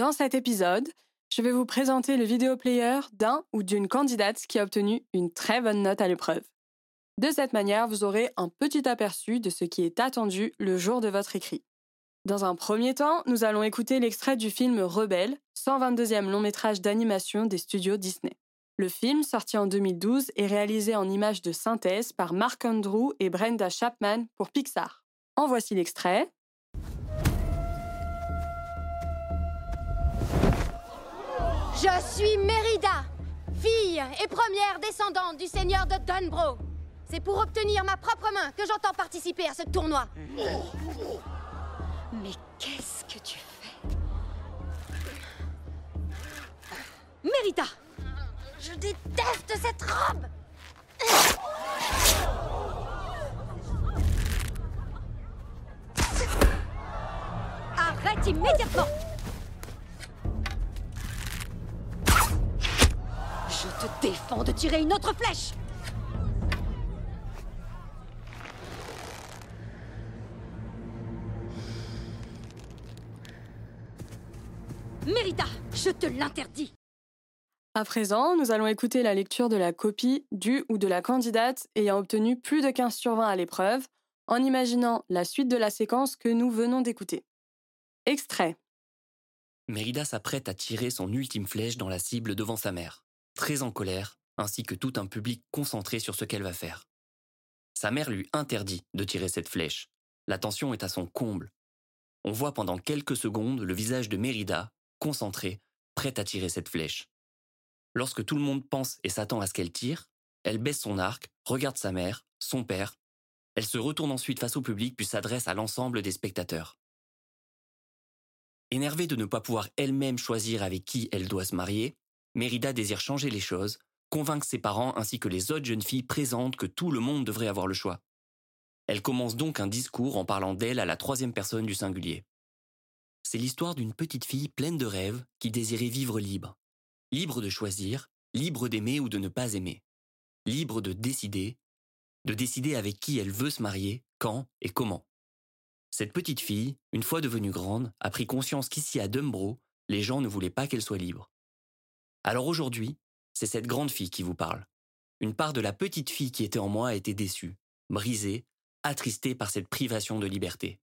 Dans cet épisode, je vais vous présenter le vidéo-player d'un ou d'une candidate qui a obtenu une très bonne note à l'épreuve. De cette manière, vous aurez un petit aperçu de ce qui est attendu le jour de votre écrit. Dans un premier temps, nous allons écouter l'extrait du film Rebelle, 122e long métrage d'animation des studios Disney. Le film, sorti en 2012, est réalisé en images de synthèse par Mark Andrew et Brenda Chapman pour Pixar. En voici l'extrait. Je suis Mérida, fille et première descendante du seigneur de Dunbro. C'est pour obtenir ma propre main que j'entends participer à ce tournoi. Mais qu'est-ce que tu fais? Mérida Je déteste cette robe Arrête immédiatement Je te défends de tirer une autre flèche Mérida, je te l'interdis À présent, nous allons écouter la lecture de la copie du ou de la candidate ayant obtenu plus de 15 sur 20 à l'épreuve, en imaginant la suite de la séquence que nous venons d'écouter. Extrait. Mérida s'apprête à tirer son ultime flèche dans la cible devant sa mère, très en colère, ainsi que tout un public concentré sur ce qu'elle va faire. Sa mère lui interdit de tirer cette flèche. La tension est à son comble. On voit pendant quelques secondes le visage de Mérida, concentré, prête à tirer cette flèche. Lorsque tout le monde pense et s'attend à ce qu'elle tire, elle baisse son arc, regarde sa mère, son père. Elle se retourne ensuite face au public puis s'adresse à l'ensemble des spectateurs. Énervée de ne pas pouvoir elle-même choisir avec qui elle doit se marier, Mérida désire changer les choses, convaincre ses parents ainsi que les autres jeunes filles présentes que tout le monde devrait avoir le choix. Elle commence donc un discours en parlant d'elle à la troisième personne du singulier. C'est l'histoire d'une petite fille pleine de rêves qui désirait vivre libre. Libre de choisir, libre d'aimer ou de ne pas aimer. Libre de décider, de décider avec qui elle veut se marier, quand et comment. Cette petite fille, une fois devenue grande, a pris conscience qu'ici à Dumbro, les gens ne voulaient pas qu'elle soit libre. Alors aujourd'hui, c'est cette grande fille qui vous parle. Une part de la petite fille qui était en moi a été déçue, brisée, attristée par cette privation de liberté.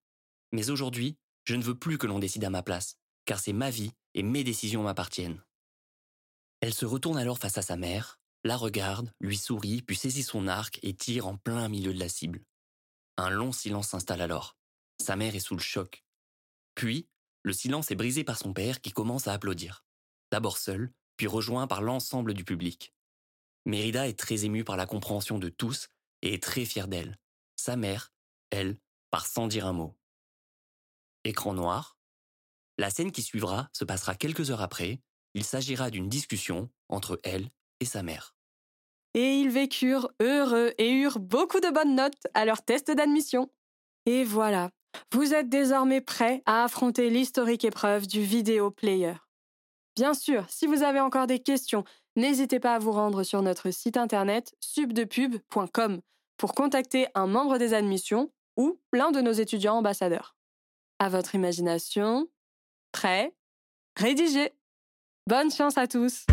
Mais aujourd'hui, je ne veux plus que l'on décide à ma place, car c'est ma vie et mes décisions m'appartiennent. Elle se retourne alors face à sa mère, la regarde, lui sourit, puis saisit son arc et tire en plein milieu de la cible. Un long silence s'installe alors. Sa mère est sous le choc. Puis, le silence est brisé par son père qui commence à applaudir. D'abord seul, puis rejoint par l'ensemble du public. Mérida est très émue par la compréhension de tous et est très fière d'elle. Sa mère, elle, part sans dire un mot. Écran noir. La scène qui suivra se passera quelques heures après. Il s'agira d'une discussion entre elle et sa mère. Et ils vécurent heureux et eurent beaucoup de bonnes notes à leur test d'admission. Et voilà, vous êtes désormais prêts à affronter l'historique épreuve du vidéo player. Bien sûr, si vous avez encore des questions, n'hésitez pas à vous rendre sur notre site internet subdepub.com pour contacter un membre des admissions ou l'un de nos étudiants ambassadeurs. À votre imagination, prêt, rédigé. Bonne chance à tous!